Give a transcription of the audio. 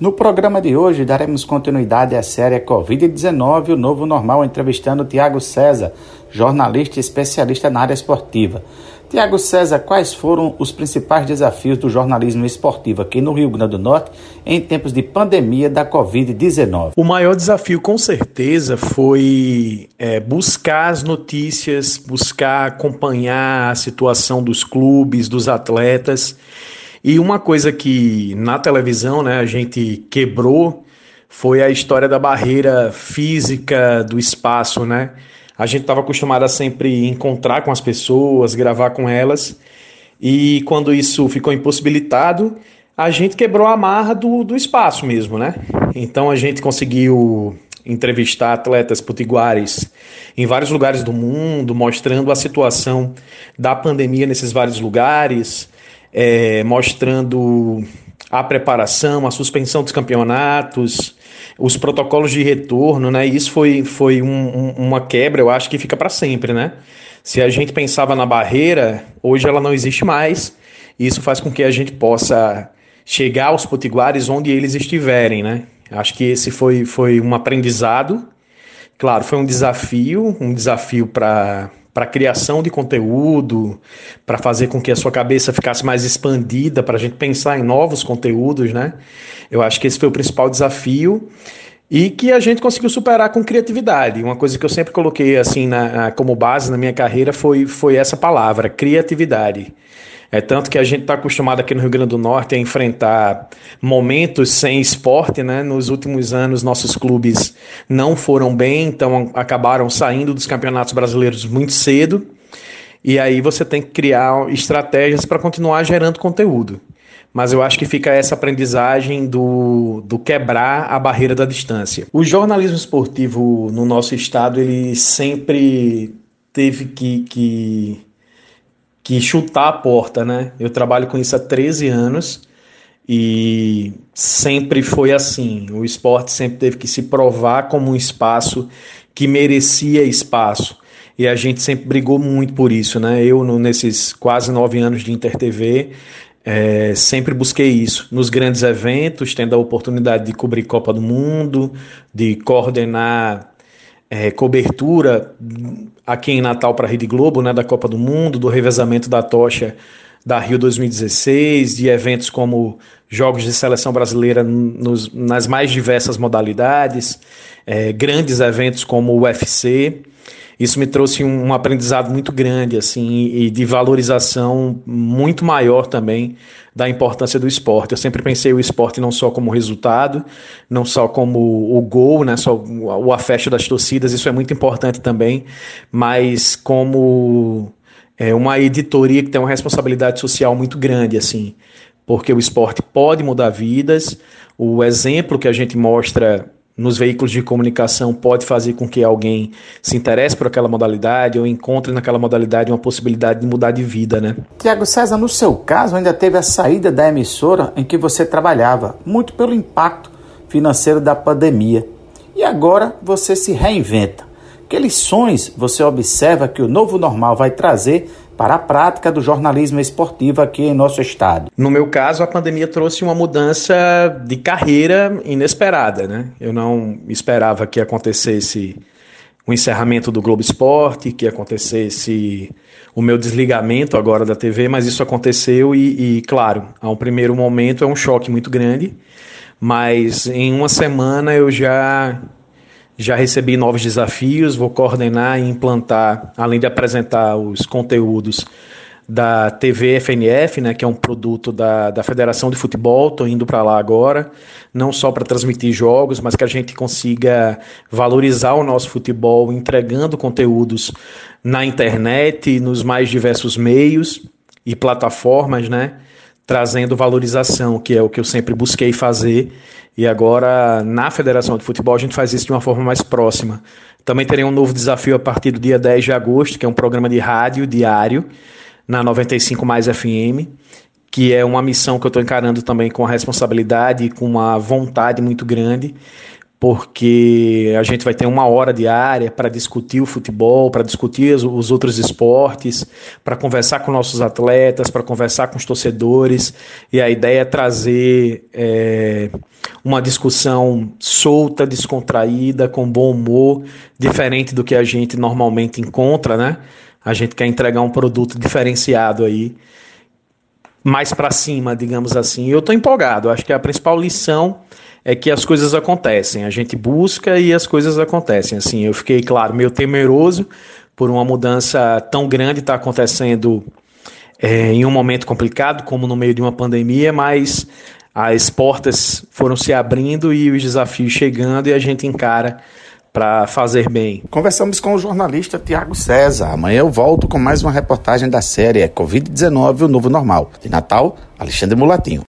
No programa de hoje, daremos continuidade à série Covid-19, o novo normal, entrevistando Tiago César, jornalista e especialista na área esportiva. Tiago César, quais foram os principais desafios do jornalismo esportivo aqui no Rio Grande do Norte em tempos de pandemia da Covid-19? O maior desafio, com certeza, foi é, buscar as notícias, buscar acompanhar a situação dos clubes, dos atletas e uma coisa que na televisão né, a gente quebrou foi a história da barreira física do espaço, né? A gente estava acostumado a sempre encontrar com as pessoas, gravar com elas, e quando isso ficou impossibilitado, a gente quebrou a marra do, do espaço mesmo, né? Então a gente conseguiu entrevistar atletas potiguares em vários lugares do mundo, mostrando a situação da pandemia nesses vários lugares, é, mostrando a preparação, a suspensão dos campeonatos, os protocolos de retorno, né? Isso foi, foi um, um, uma quebra, eu acho que fica para sempre, né? Se a gente pensava na barreira, hoje ela não existe mais. Isso faz com que a gente possa chegar aos potiguares onde eles estiverem, né? Acho que esse foi, foi um aprendizado. Claro, foi um desafio, um desafio para para criação de conteúdo, para fazer com que a sua cabeça ficasse mais expandida, para a gente pensar em novos conteúdos, né? Eu acho que esse foi o principal desafio e que a gente conseguiu superar com criatividade. Uma coisa que eu sempre coloquei assim na, como base na minha carreira foi, foi essa palavra, criatividade. É tanto que a gente está acostumado aqui no Rio Grande do Norte a enfrentar momentos sem esporte, né? Nos últimos anos, nossos clubes não foram bem, então acabaram saindo dos campeonatos brasileiros muito cedo. E aí você tem que criar estratégias para continuar gerando conteúdo. Mas eu acho que fica essa aprendizagem do, do quebrar a barreira da distância. O jornalismo esportivo no nosso estado, ele sempre teve que, que que chutar a porta, né? Eu trabalho com isso há 13 anos e sempre foi assim. O esporte sempre teve que se provar como um espaço que merecia espaço. E a gente sempre brigou muito por isso, né? Eu, nesses quase nove anos de InterTV, é, sempre busquei isso. Nos grandes eventos, tendo a oportunidade de cobrir Copa do Mundo, de coordenar é, cobertura aqui em Natal para a Rede Globo, né, da Copa do Mundo, do revezamento da tocha da Rio 2016, de eventos como Jogos de Seleção Brasileira nos, nas mais diversas modalidades, é, grandes eventos como o UFC. Isso me trouxe um, aprendizado muito grande assim e de valorização muito maior também da importância do esporte. Eu sempre pensei o esporte não só como resultado, não só como o gol, né, só o afeto das torcidas, isso é muito importante também, mas como é, uma editoria que tem uma responsabilidade social muito grande, assim, porque o esporte pode mudar vidas. O exemplo que a gente mostra nos veículos de comunicação pode fazer com que alguém se interesse por aquela modalidade ou encontre naquela modalidade uma possibilidade de mudar de vida, né? Tiago César, no seu caso, ainda teve a saída da emissora em que você trabalhava, muito pelo impacto financeiro da pandemia. E agora você se reinventa. Que lições você observa que o novo normal vai trazer para a prática do jornalismo esportivo aqui em nosso estado? No meu caso, a pandemia trouxe uma mudança de carreira inesperada, né? Eu não esperava que acontecesse o encerramento do Globo Esporte, que acontecesse o meu desligamento agora da TV, mas isso aconteceu e, e, claro, a um primeiro momento é um choque muito grande, mas em uma semana eu já já recebi novos desafios, vou coordenar e implantar, além de apresentar os conteúdos da TV FNF, né, que é um produto da, da Federação de Futebol, estou indo para lá agora, não só para transmitir jogos, mas que a gente consiga valorizar o nosso futebol entregando conteúdos na internet, nos mais diversos meios e plataformas, né, trazendo valorização, que é o que eu sempre busquei fazer e agora, na Federação de Futebol, a gente faz isso de uma forma mais próxima. Também terei um novo desafio a partir do dia 10 de agosto, que é um programa de rádio diário na 95 Mais FM, que é uma missão que eu estou encarando também com a responsabilidade e com uma vontade muito grande, porque a gente vai ter uma hora diária para discutir o futebol, para discutir os outros esportes, para conversar com nossos atletas, para conversar com os torcedores. E a ideia é trazer é, uma discussão solta, descontraída, com bom humor, diferente do que a gente normalmente encontra, né? A gente quer entregar um produto diferenciado aí, mais para cima, digamos assim. Eu estou empolgado. Acho que a principal lição é que as coisas acontecem. A gente busca e as coisas acontecem. Assim, eu fiquei, claro, meio temeroso por uma mudança tão grande estar tá acontecendo é, em um momento complicado, como no meio de uma pandemia, mas as portas foram se abrindo e os desafios chegando e a gente encara para fazer bem. Conversamos com o jornalista Tiago César. Amanhã eu volto com mais uma reportagem da série Covid-19, o novo normal. De Natal, Alexandre Mulatinho.